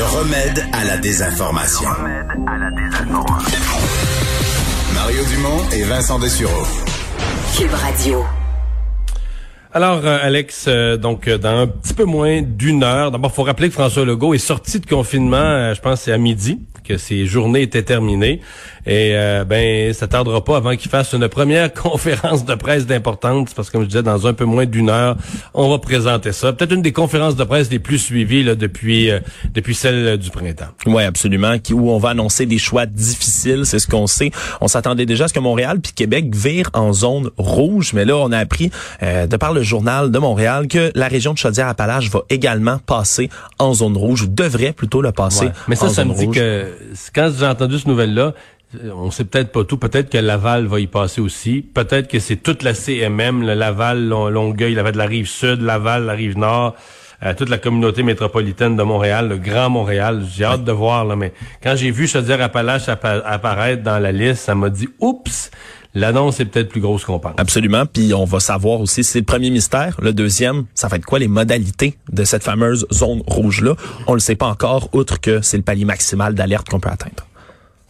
Le remède à la désinformation. Mario Dumont et Vincent Dessureau. Cube Radio. Alors, euh, Alex, euh, donc euh, dans un petit peu moins d'une heure, d'abord, faut rappeler que François Legault est sorti de confinement, je pense c'est à midi, que ses journées étaient terminées. Et ben, ça tardera pas avant qu'il fasse une première conférence de presse d'importance, parce que comme je disais, dans un peu moins d'une heure, on va présenter ça. Peut-être une des conférences de presse les plus suivies là, depuis depuis celle du printemps. Oui, absolument, qui, où on va annoncer des choix difficiles, c'est ce qu'on sait. On s'attendait déjà à ce que Montréal puis Québec virent en zone rouge, mais là, on a appris de par le journal de Montréal que la région de Chaudière-Appalaches va également passer en zone rouge, ou devrait plutôt le passer Mais ça, ça me dit que quand j'ai entendu cette nouvelle-là, on sait peut-être pas tout. Peut-être que Laval va y passer aussi. Peut-être que c'est toute la CMM, le Laval, Longueuil, Laval de la rive sud, Laval, la rive nord, euh, toute la communauté métropolitaine de Montréal, le Grand Montréal. J'ai hâte de voir là, mais quand j'ai vu Chaudière-Appalaches apparaître dans la liste, ça m'a dit oups l'annonce est peut-être plus grosse qu'on pense. Absolument. Puis on va savoir aussi, c'est le premier mystère. Le deuxième, ça va être quoi les modalités de cette fameuse zone rouge-là? On le sait pas encore, outre que c'est le palier maximal d'alerte qu'on peut atteindre.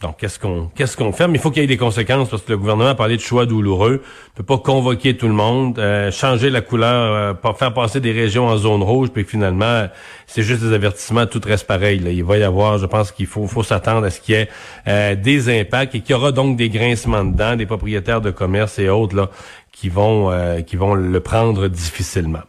Donc, qu'est-ce qu'on qu'est-ce qu'on fait? Mais il faut qu'il y ait des conséquences parce que le gouvernement a parlé de choix douloureux. ne peut pas convoquer tout le monde, euh, changer la couleur, euh, faire passer des régions en zone rouge, puis finalement, c'est juste des avertissements, tout reste pareil. Là. Il va y avoir, je pense qu'il faut, faut s'attendre à ce qu'il y ait euh, des impacts et qu'il y aura donc des grincements dedans, des propriétaires de commerce et autres là, qui vont euh, qui vont le prendre difficilement.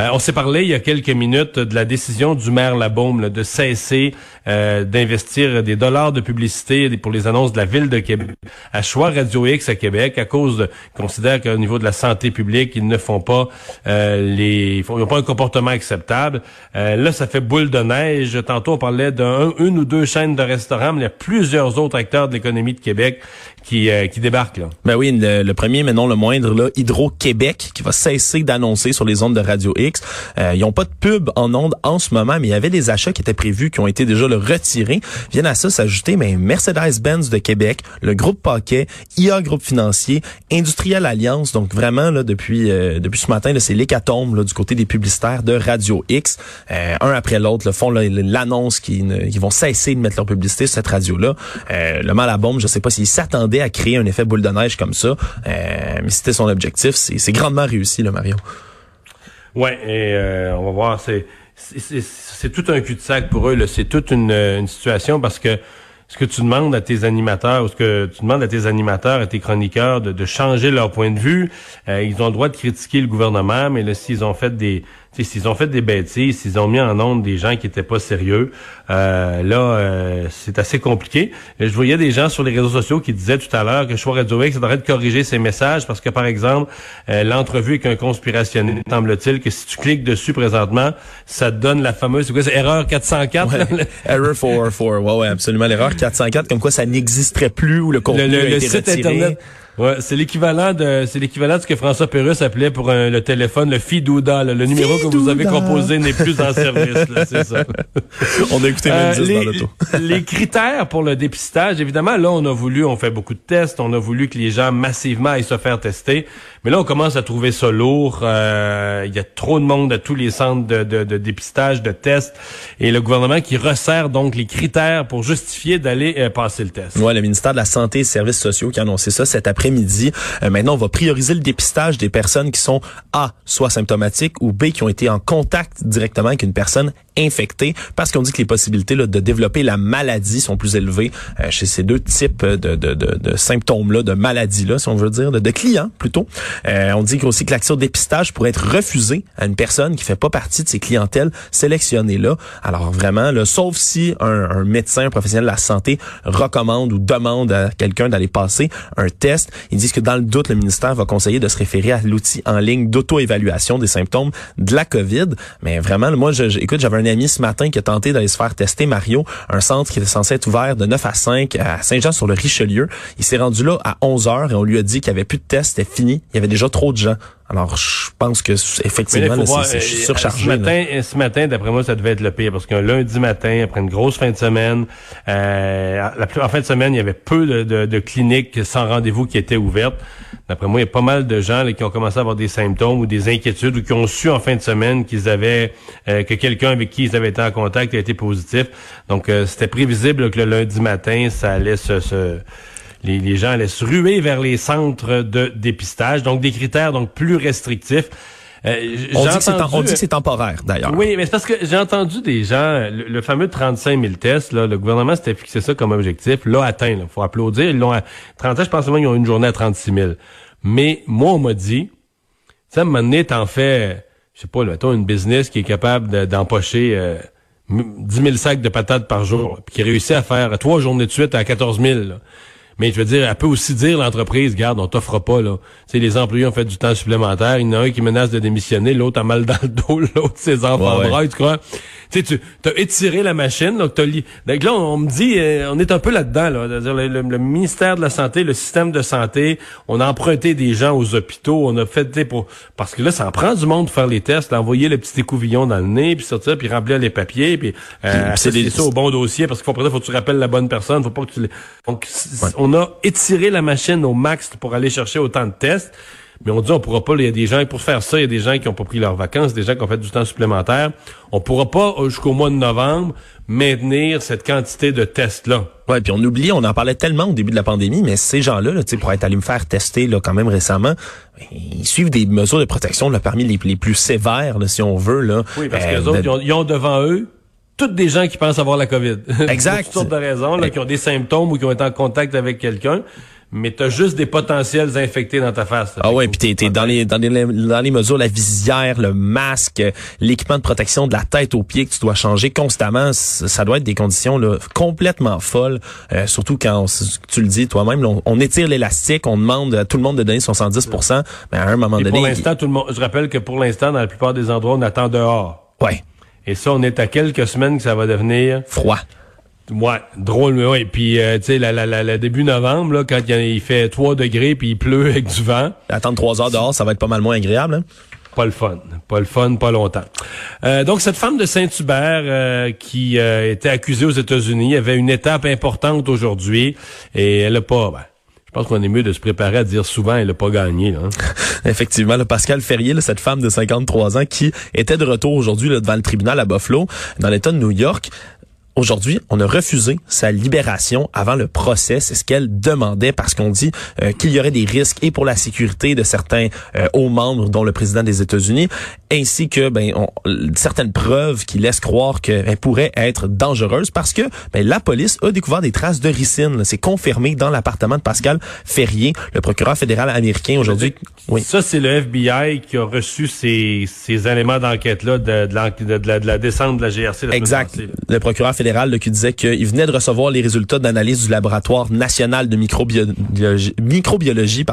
Euh, on s'est parlé il y a quelques minutes de la décision du maire Labaume de cesser euh, d'investir des dollars de publicité pour les annonces de la ville de Québec à choix Radio X à Québec à cause de considère qu'au niveau de la santé publique ils ne font pas les ils n'ont pas un comportement acceptable. là ça fait boule de neige. Tantôt on parlait d'un une ou deux chaînes de restaurants, mais il y a plusieurs autres acteurs de l'économie de Québec qui qui débarquent là. Ben oui, le, le premier mais non le moindre là Hydro-Québec qui va cesser d'annoncer sur les ondes de Radio X. Euh, ils n'ont pas de pub en ondes en ce moment, mais il y avait des achats qui étaient prévus, qui ont été déjà le retirés. Viennent à ça s'ajouter mais Mercedes-Benz de Québec, le groupe Paquet, IA Groupe Financier, Industriel Alliance. Donc vraiment là depuis euh, depuis ce matin, c'est l'hécatombe du côté des publicitaires de Radio X. Euh, un après l'autre, font l'annonce qu'ils vont cesser de mettre leur publicité sur cette radio-là. le mal à bombe, je sais pas s'ils s'attendaient à créer un effet boule de neige comme ça, mais c'était son objectif. C'est grandement réussi, le Mario. Ouais, et euh, on va voir. C'est c'est tout un cul-de-sac pour eux. C'est toute une, une, situation parce que ce que tu demandes à tes animateurs, ou ce que tu demandes à tes animateurs, à tes chroniqueurs de, de changer leur point de vue, euh, ils ont le droit de critiquer le gouvernement, mais là, s'ils ont fait des s'ils ont fait des bêtises, s'ils ont mis en onde des gens qui étaient pas sérieux, euh, là, euh, c'est assez compliqué. Je voyais des gens sur les réseaux sociaux qui disaient tout à l'heure que Choix Radio X devrait de corriger ces messages parce que, par exemple, euh, l'entrevue avec un conspirationniste, semble-t-il que si tu cliques dessus présentement, ça te donne la fameuse, c'est quoi, c'est erreur 404? error 404, ouais, ouais, absolument. L'erreur 404, comme quoi ça n'existerait plus ou le contenu le, le, site Internet Ouais, c'est l'équivalent de c'est l'équivalent de ce que François Pérusse appelait pour le téléphone le Fidouda, le numéro que vous avez composé n'est plus en service, c'est ça. on a écouté euh, les, dans l'auto. les critères pour le dépistage, évidemment, là on a voulu, on fait beaucoup de tests, on a voulu que les gens massivement aillent se faire tester, mais là on commence à trouver ça lourd. Euh, il y a trop de monde à tous les centres de, de, de, dépistage, de tests, et le gouvernement qui resserre donc les critères pour justifier d'aller euh, passer le test. Ouais, le ministère de la Santé et des Services sociaux qui a annoncé ça cet après midi euh, maintenant, on va prioriser le dépistage des personnes qui sont A, soit symptomatiques ou B, qui ont été en contact directement avec une personne infectés parce qu'on dit que les possibilités de développer la maladie sont plus élevées euh, chez ces deux types de, symptômes-là, de maladies-là, si on veut dire, de, clients plutôt. Euh, on dit aussi que au dépistage pourrait être refusé à une personne qui fait pas partie de ces clientèles sélectionnées-là. Alors vraiment, là, sauf si un, un médecin, un professionnel de la santé recommande ou demande à quelqu'un d'aller passer un test, ils disent que dans le doute, le ministère va conseiller de se référer à l'outil en ligne d'auto-évaluation des symptômes de la COVID. Mais vraiment, moi, je, écoute, j'avais un un ami ce matin qui a tenté d'aller se faire tester Mario, un centre qui était censé être ouvert de 9 à 5 à Saint-Jean-sur-le-Richelieu. Il s'est rendu là à 11 heures et on lui a dit qu'il n'y avait plus de tests, c'était fini. Il y avait déjà trop de gens. Alors, je pense que effectivement, c'est euh, surchargé. Ce matin, ce matin, d'après moi, ça devait être le pire parce qu'un lundi matin, après une grosse fin de semaine, euh, la, en fin de semaine, il y avait peu de, de, cliniques sans rendez-vous qui étaient ouvertes. D'après moi, il y a pas mal de gens là, qui ont commencé à avoir des symptômes ou des inquiétudes ou qui ont su en fin de semaine qu'ils avaient euh, que quelqu'un avec qui ils avaient été en contact a été positif. Donc, euh, c'était prévisible que le lundi matin, ça allait se, se les, gens allaient se ruer vers les centres de dépistage, donc des critères donc plus restrictifs. Euh, on, dit que c'est temporaire, d'ailleurs. Oui, mais c'est parce que j'ai entendu des gens, le, fameux 35 000 tests, là, le gouvernement s'était fixé ça comme objectif, l'a atteint. Il faut applaudir. Ils l'ont 30 je pense qu'ils ont une journée à 36 000. Mais moi, on m'a dit, sais, à un moment donné, t'en fais, je sais pas, mettons, une business qui est capable d'empocher euh, 10 000 sacs de patates par jour, puis qui réussit à faire trois journées de suite à 14 000. Mais je veux dire, elle peut aussi dire l'entreprise, garde, on t'offre pas là. Tu les employés ont fait du temps supplémentaire. Il y en a un qui menace de démissionner, l'autre a mal dans le dos, l'autre ses enfants ouais, tu crois? Tu sais, tu as étiré la machine, donc t'as Donc là, on, me dit, euh, on est un peu là-dedans, là. Le, le, le, ministère de la santé, le système de santé, on a emprunté des gens aux hôpitaux, on a fait, pour parce que là, ça en prend du monde pour faire les tests, envoyer le petit écouvillon dans le nez, puis sortir, puis remplir les papiers, puis euh, c'est ça au bon dossier, parce qu'il faut faut que tu rappelles la bonne personne, faut pas que tu les... Donc, on a étiré la machine au max pour aller chercher autant de tests. Mais on dit on pourra pas, il y a des gens, pour faire ça, il y a des gens qui ont pas pris leurs vacances, des gens qui ont fait du temps supplémentaire. On pourra pas, euh, jusqu'au mois de novembre, maintenir cette quantité de tests-là. Ouais, puis on oublie, on en parlait tellement au début de la pandémie, mais ces gens-là, là, pour être allés me faire tester là, quand même récemment, ils suivent des mesures de protection là, parmi les, les plus sévères, là, si on veut. Là. Oui, parce que les autres, ils ont, devant eux toutes des gens qui pensent avoir la COVID. Exact. Pour toutes sortes de raisons, là, qui ont des symptômes ou qui ont été en contact avec quelqu'un mais t'as juste des potentiels infectés dans ta face. Ah ouais, puis t'es, t'es dans les dans les dans les mesures, la visière, le masque, l'équipement de protection de la tête aux pieds que tu dois changer constamment. Ça doit être des conditions là, complètement folles, euh, surtout quand tu le dis toi-même, on, étire l'élastique, on demande à tout le monde de donner son 110 mais à un moment donné. Pour l'instant, tout le monde. Je rappelle que pour l'instant, dans la plupart des endroits, on attend dehors. Ouais. Et ça, on est à quelques semaines que ça va devenir froid. Ouais, drôle, mais ouais. Puis, euh, tu sais, la, la, la, début novembre, là, quand il, fait 3 degrés puis il pleut avec du vent. Attendre 3 heures dehors, ça va être pas mal moins agréable. Hein? Pas le fun. Pas le fun, pas longtemps. Euh, donc, cette femme de Saint-Hubert euh, qui était accusée aux États-Unis avait une étape importante aujourd'hui et elle a pas... Ben, pense qu'on est mieux de se préparer à dire souvent elle a pas gagné. Hein. Effectivement, le Pascal Ferrier, cette femme de 53 ans qui était de retour aujourd'hui devant le tribunal à Buffalo, dans l'État de New York, Aujourd'hui, on a refusé sa libération avant le procès. C'est ce qu'elle demandait parce qu'on dit euh, qu'il y aurait des risques et pour la sécurité de certains euh, hauts membres, dont le président des États-Unis, ainsi que ben, certaines preuves qui laissent croire qu'elle pourrait être dangereuse parce que ben, la police a découvert des traces de ricine. C'est confirmé dans l'appartement de Pascal Ferrier, le procureur fédéral américain aujourd'hui. Oui. Ça, c'est le FBI qui a reçu ces, ces éléments d'enquête-là de, de, la, de, la, descente de la GRC. exact. Le procureur fédéral qui disait qu'il venait de recevoir les résultats d'analyse du laboratoire national de microbiologie,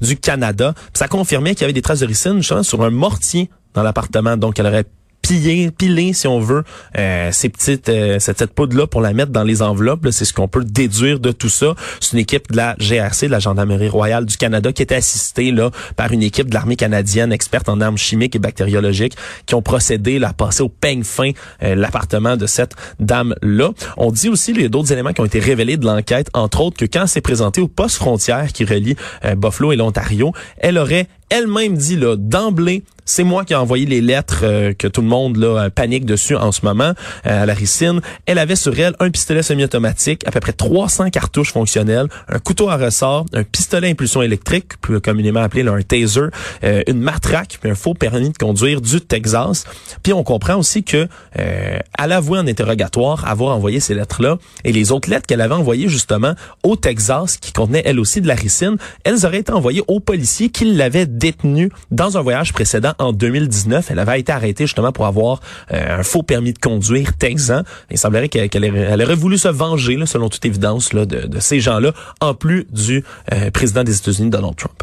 du Canada. ça confirmait qu'il y avait des traces de ricine sur un mortier dans l'appartement. Donc, elle aurait piller, piler, si on veut, euh, ces petites, euh, cette, poudre-là pour la mettre dans les enveloppes. C'est ce qu'on peut déduire de tout ça. C'est une équipe de la GRC, de la Gendarmerie royale du Canada, qui était assistée là par une équipe de l'armée canadienne experte en armes chimiques et bactériologiques, qui ont procédé là, à passer au peigne fin euh, l'appartement de cette dame-là. On dit aussi, il y a d'autres éléments qui ont été révélés de l'enquête, entre autres que quand c'est présenté au poste frontière qui relie Buffalo et l'Ontario, elle aurait elle-même dit là d'emblée c'est moi qui ai envoyé les lettres euh, que tout le monde là panique dessus en ce moment euh, à la ricine. Elle avait sur elle un pistolet semi-automatique, à peu près 300 cartouches fonctionnelles, un couteau à ressort, un pistolet à impulsion électrique, plus communément appelé un taser, euh, une matraque, puis un faux permis de conduire du Texas. Puis on comprend aussi que elle avoué en interrogatoire avoir envoyé ces lettres-là et les autres lettres qu'elle avait envoyées justement au Texas, qui contenaient elle aussi de la ricine, elles auraient été envoyées aux policiers qui l'avaient détenue dans un voyage précédent en 2019. Elle avait été arrêtée justement pour avoir euh, un faux permis de conduire texan. Il semblerait qu'elle aurait voulu se venger, selon toute évidence, là, de, ces gens-là, en plus du euh, président des États-Unis, Donald Trump.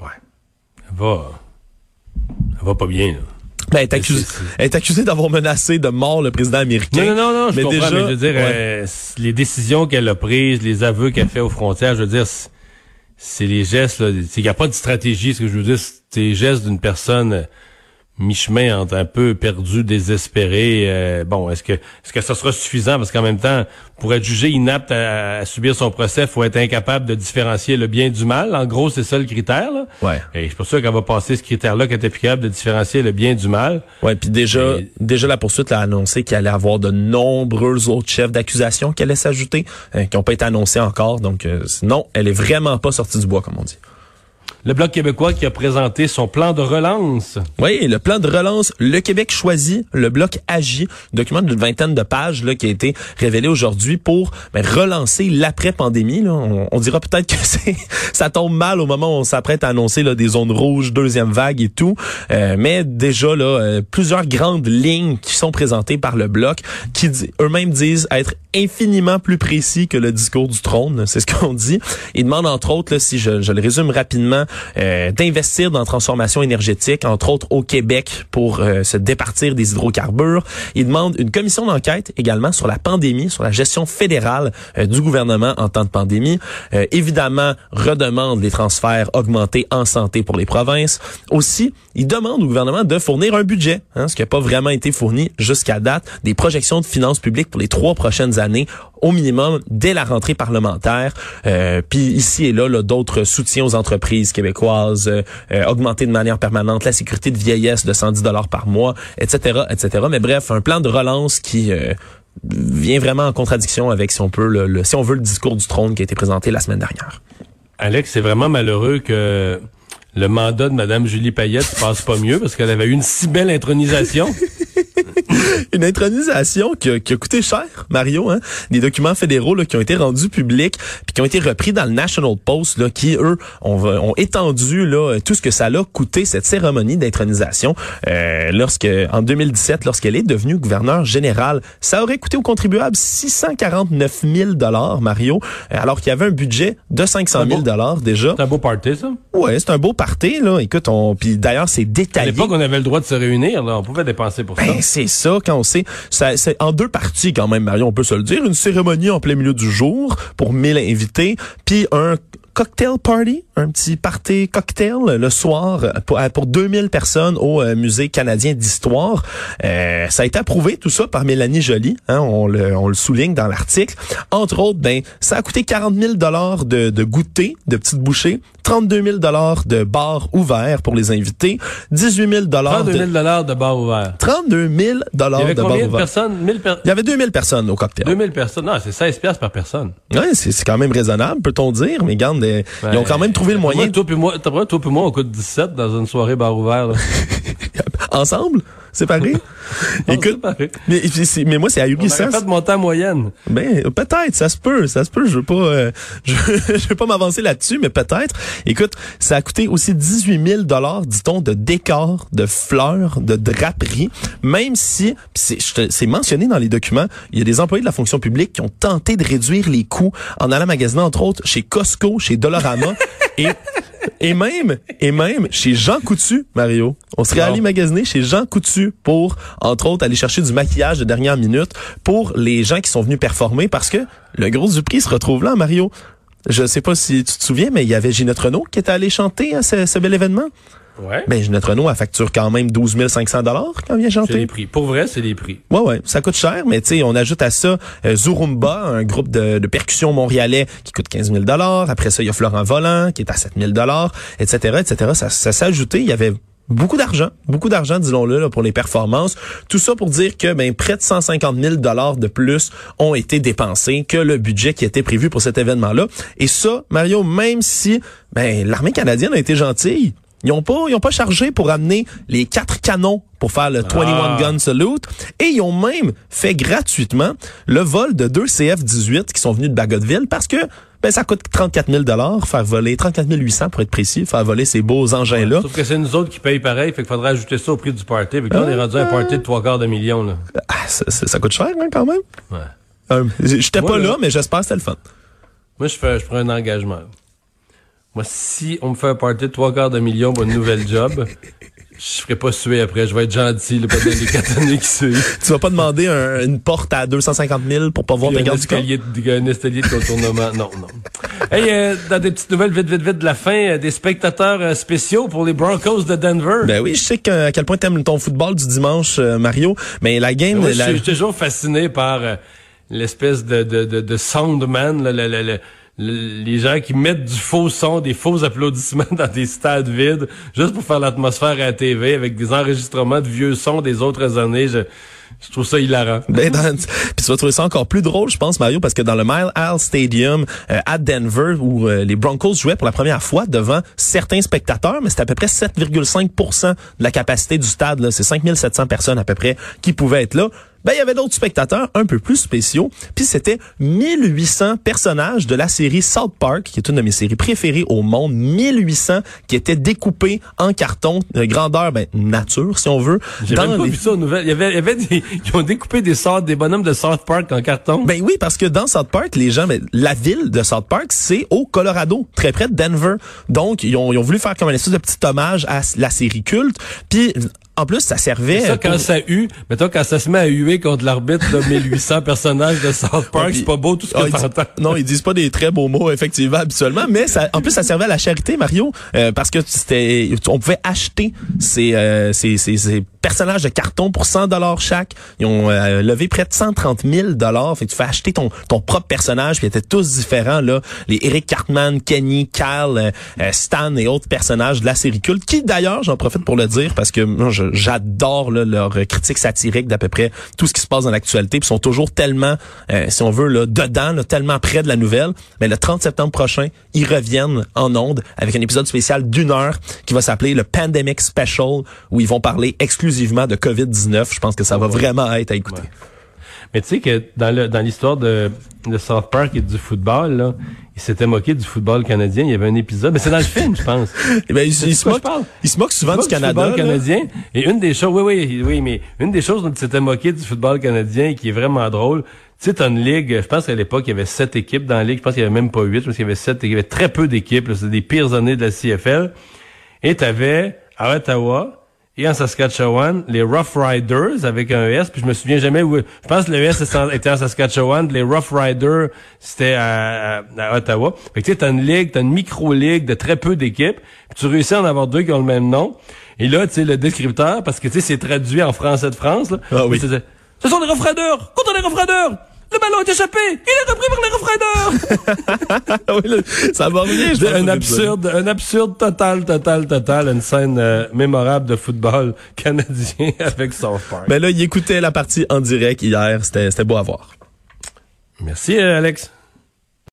Ouais. Elle va, elle va pas bien. Là. Ben, elle est accusée, d'avoir menacé de mort le président américain. Non, non, non, non, je Mais comprends, déjà- mais je veux dire, ouais. euh, les décisions qu'elle a prises, les aveux qu'elle fait aux frontières, je veux dire, c'est les gestes, là, c'est n'y a pas de stratégie, ce que je veux dire, c'est les gestes d'une personne euh, mi-chemin entre un peu perdu, désespéré. euh, bon, est-ce que est-ce que ça sera suffisant? Parce qu'en même temps, pour être jugé inapte à, à subir son procès, faut être incapable de différencier le bien du mal. En gros, c'est ça le critère. Là. Ouais. Et je suis pas sûr qu'elle va passer ce critère-là, qu'elle était plus capable de différencier le bien du mal. Ouais, puis déjà, déjà la poursuite a annoncé qu'il allait avoir de nombreux autres chefs d'accusation qui allaient s'ajouter, euh, qui n'ont pas été annoncés encore. Donc euh, non, elle est vraiment pas sortie du bois, comme on dit. Le Bloc québécois qui a présenté son plan de relance. Oui, le plan de relance, le Québec choisit, le bloc agit, document d'une vingtaine de pages là, qui a été révélé aujourd'hui pour ben, relancer l'après-pandémie. On, dira peut-être que c'est ça tombe mal au moment où on s'apprête à annoncer là, des zones rouges, deuxième vague et tout. Euh, mais déjà, là, euh, plusieurs grandes lignes qui sont présentées par le bloc qui eux-mêmes disent être infiniment plus précis que le discours du trône. C'est ce qu'on dit. Ils demandent entre autres, si je, je le résume rapidement, euh, d'investir dans la transformation énergétique, entre autres au Québec, pour euh, se départir des hydrocarbures. Ils demandent une commission d'enquête également sur la pandémie, sur la gestion fédérale euh, du gouvernement en temps de pandémie. Évidemment, redemandent les transferts augmentés en santé pour les provinces. Aussi, ils demandent au gouvernement de fournir un budget, hein, ce qui n'a pas vraiment été fourni jusqu'à date, des projections de finances publiques pour les trois prochaines années au minimum dès la rentrée parlementaire. Puis ici et là, là, d'autres soutiens aux entreprises québécoises, euh, euh, augmenter de manière permanente la sécurité de vieillesse de 110 dollars par mois, etc., etc. Mais bref, un plan de relance qui euh, vient vraiment en contradiction avec, si on peut, le, le- si on veut, le discours du trône qui a été présenté la semaine dernière. Alex, c'est vraiment malheureux que le mandat de Mme Julie Payette se passe pas mieux parce qu'elle avait eu une si belle intronisation. Une intronisation qui a, qui a coûté cher, Mario, hein? Des documents fédéraux là, qui ont été rendus publics puis qui ont été repris dans le National Post, là, qui, eux, ont, ont étendu là, tout ce que ça l'a coûté, cette cérémonie d'intronisation. Euh, lorsque, en 2017, lorsqu'elle est devenue gouverneure générale, ça aurait coûté aux contribuables 649 000 Mario, alors qu'il y avait un budget de 500 000 déjà. C'est un beau party, ça. Ouais, c'est un beau party, là. Écoute, on, puis d'ailleurs, c'est À détaillé. l'époque, on avait le droit de se réunir, là. On pouvait dépenser pour ça. Ben, c'est ça, quand on sait. C'est en deux parties, quand même, Marion, on peut se le dire. Une cérémonie en plein milieu du jour pour 1000 invités, puis un cocktail party, un petit party cocktail le soir pour, pour 2000 personnes au euh, Musée canadien d'histoire. Euh, ça a été approuvé, tout ça, par Mélanie Joly. Hein, on, le, on le souligne dans l'article. Entre autres, ben, ça a coûté 40 000 dollars de, de goûter, de petites bouchées, 32 000 dollars de bars ouverts pour les invités, 18 000 dollars 32 de 000 de bar ouvert. 32 000 Il y dollars avait de combien bar de ouvert. personnes? 1000 per- Il y avait 2000 personnes au cocktail. 2000 personnes. Non, c'est 16 piastres par personne. Ouais, c'est quand même raisonnable, peut-on dire, mais ils ont quand même trouvé le Moi, moyen. toi puis moi, toi puis moi, on coûte 17 dans une soirée bar ouvert, ensemble, séparés. Écoute, c'est pareil. mais, mais moi c'est On ahurissant. aurait fait de monter en moyenne. Ben peut-être, ça se peut, ça se peut. Je veux pas, euh, je, je veux pas m'avancer là-dessus, mais peut-être. Écoute, ça a coûté aussi 18 000 dollars, dit-on, de décors, de fleurs, de draperies. Même si, c'est mentionné dans les documents, il y a des employés de la fonction publique qui ont tenté de réduire les coûts en allant magasiner entre autres chez Costco, chez Dollarama et et même et même chez Jean Coutu, Mario. On serait allé magasiner chez Jean Coutu pour, entre autres, aller chercher du maquillage de dernière minute pour les gens qui sont venus performer parce que le gros du prix se retrouve là, Mario. Je sais pas si tu te souviens, mais il y avait Ginette Renault qui était allée chanter à ce, ce bel événement. Ouais. Ben, Ginette Renault, elle facture quand même 12 500 dollars quand vient C'est les chanter. prix. Pour vrai, c'est les prix. Ouais, ouais, ça coûte cher, mais tu sais, on ajoute à ça euh, Zurumba, un groupe de, de percussion montréalais qui coûte 15 000 Après ça, il y a Florent Volant qui est à 7 000 etc., etc. Ça, ça s'est ajouté. Il y avait beaucoup d'argent, beaucoup d'argent, disons-le, pour les performances. Tout ça pour dire que ben, près de 150 000 de plus ont été dépensés que le budget qui était prévu pour cet événement-là. Et ça, Mario, même si ben, l'armée canadienne a été gentille, ils ont pas, ils ont pas chargé pour amener les quatre canons pour faire le 21 Ah. gun salute et ils ont même fait gratuitement le vol de deux CF-18 qui sont venus de Bagotville parce que ben ça coûte 34 000 dollars faire voler 34 800 pour être précis faire voler ces beaux engins là. Sauf que c'est nous autres qui payent pareil, fait qu'il faudrait ajouter ça au prix du party. Fait que là, on est rendu à un party de trois quarts de million, là. Ah, ça, ça- ça coûte cher hein, quand même. Ouais. Euh, J'étais pas là- là mais j'espère que c'était le fun. Moi, je fais, je prends un engagement. Moi, si on me fait un party de trois quarts de million pour une nouvelle job, Je ferai pas suer après, je vais être gentil, le pas dans les quatre années qui suivent. Tu vas pas demander un- une porte à 250 000 pour pas voir tes gardes du corps? un escalier de contournement. non, non. Hey, euh, dans des petites nouvelles vite, vite, vite de la fin, euh, des spectateurs euh, spéciaux pour les Broncos de Denver. Ben oui, je sais à quel point t'aimes ton football du dimanche, euh, Mario, mais la game... Je la- suis toujours fasciné par l'espèce de, de, de, de soundman, là, le- le- les gens qui mettent du faux son, des faux applaudissements dans des stades vides, juste pour faire l'atmosphère à la TV avec des enregistrements de vieux sons des autres années. Je, je trouve ça hilarant. Ben, dans- puis tu vas trouver ça encore plus drôle, je pense, Mario, parce que dans le Mile High Stadium euh, à Denver, où euh, les Broncos jouaient pour la première fois devant certains spectateurs, mais c'était à peu près 7,5 de la capacité du stade. C'est 5700 personnes à peu près qui pouvaient être là. Ben, il y avait d'autres spectateurs un peu plus spéciaux. Puis c'était 1800 personnages de la série South Park, qui est une de mes séries préférées au monde. 1800 qui étaient découpés en carton, de grandeur ben, nature, si on veut. J'ai même pas les- vu ça aux nouvelles. Il y avait, il y avait des, ils ont découpé des sortes, des bonhommes de South Park en carton. Ben oui, parce que dans South Park, les gens, ben, la ville de South Park, c'est au Colorado, très près de Denver. Donc, ils ont, ils ont voulu faire comme un espèce de petit hommage à la série culte. Puis, en plus, ça servait... ça, quand pour- ça hue, mettons, quand ça se met à huer contre l'arbitre de 1800 personnages de South Park, c'est pas beau tout ce que Ah, ils t'entends. disent- non, ils disent pas des très beaux mots effectivement habituellement, mais ça, en plus ça servait à la charité Mario euh, parce que c'était, on pouvait acheter ces, euh, ces, ces, ces personnages de carton pour 100 dollars chaque. Ils ont euh, levé près de 130 000 dollars. Fait que tu fais acheter ton ton propre personnage, puis ils étaient tous différents là. Les Eric Cartman, Kenny, Cal, euh, euh, Stan et autres personnages de la série culte, qui d'ailleurs, j'en profite pour le dire parce que moi, j'adore leur critique satirique d'à peu près tout ce qui se passe dans l'actualité, puis sont toujours tellement, euh, si on veut, là, dedans, là, tellement près de la nouvelle. Mais le 30 septembre prochain, ils reviennent en ondes avec un épisode spécial d'une heure qui va s'appeler le Pandemic Special, où ils vont parler exclusivement de COVID-19. Je pense que ça va vraiment être à écouter. Mais tu sais que dans le dans l'histoire de, de South Park et du football, là, il s'était moqué du football canadien. Il y avait un épisode, mais c'est dans le film, je pense. Eh ben, de se parle? ils se moquent souvent Pas du Canada. football là. canadien. Et une des choses, oui, oui, oui, mais une des choses dont il s'était moqué du football canadien qui est vraiment drôle, tu sais, t'as une ligue, je pense qu'à l'époque, il y avait sept équipes dans la ligue. Je pense qu'il y avait même pas huit, parce qu'il y avait sept, il y avait très peu d'équipes. C'était des pires années de la CFL. Et t'avais, à Ottawa, et en Saskatchewan, les Rough Riders avec un S, puis je me souviens jamais où. Je pense que le S était en Saskatchewan, les Rough Riders c'était à, à- à Ottawa. Fait que tu sais, t'as une ligue, t'as une micro-ligue de très peu d'équipes, puis tu réussis à en avoir deux qui ont le même nom. Et là, tu sais, le descripteur, parce que tu sais, c'est traduit en français de France, là. Ah oui. Ce sont les Rough Riders! Contre les Rough Riders! Le ballon est échappé! Il est repris par les! Ah oui, là, ça va revenir. je un absurde, un absurde total, total, total, une scène euh, mémorable de football canadien avec South Park. Mais là, il écoutait la partie en direct hier. C'était c'était beau à voir. Merci, euh, Alex.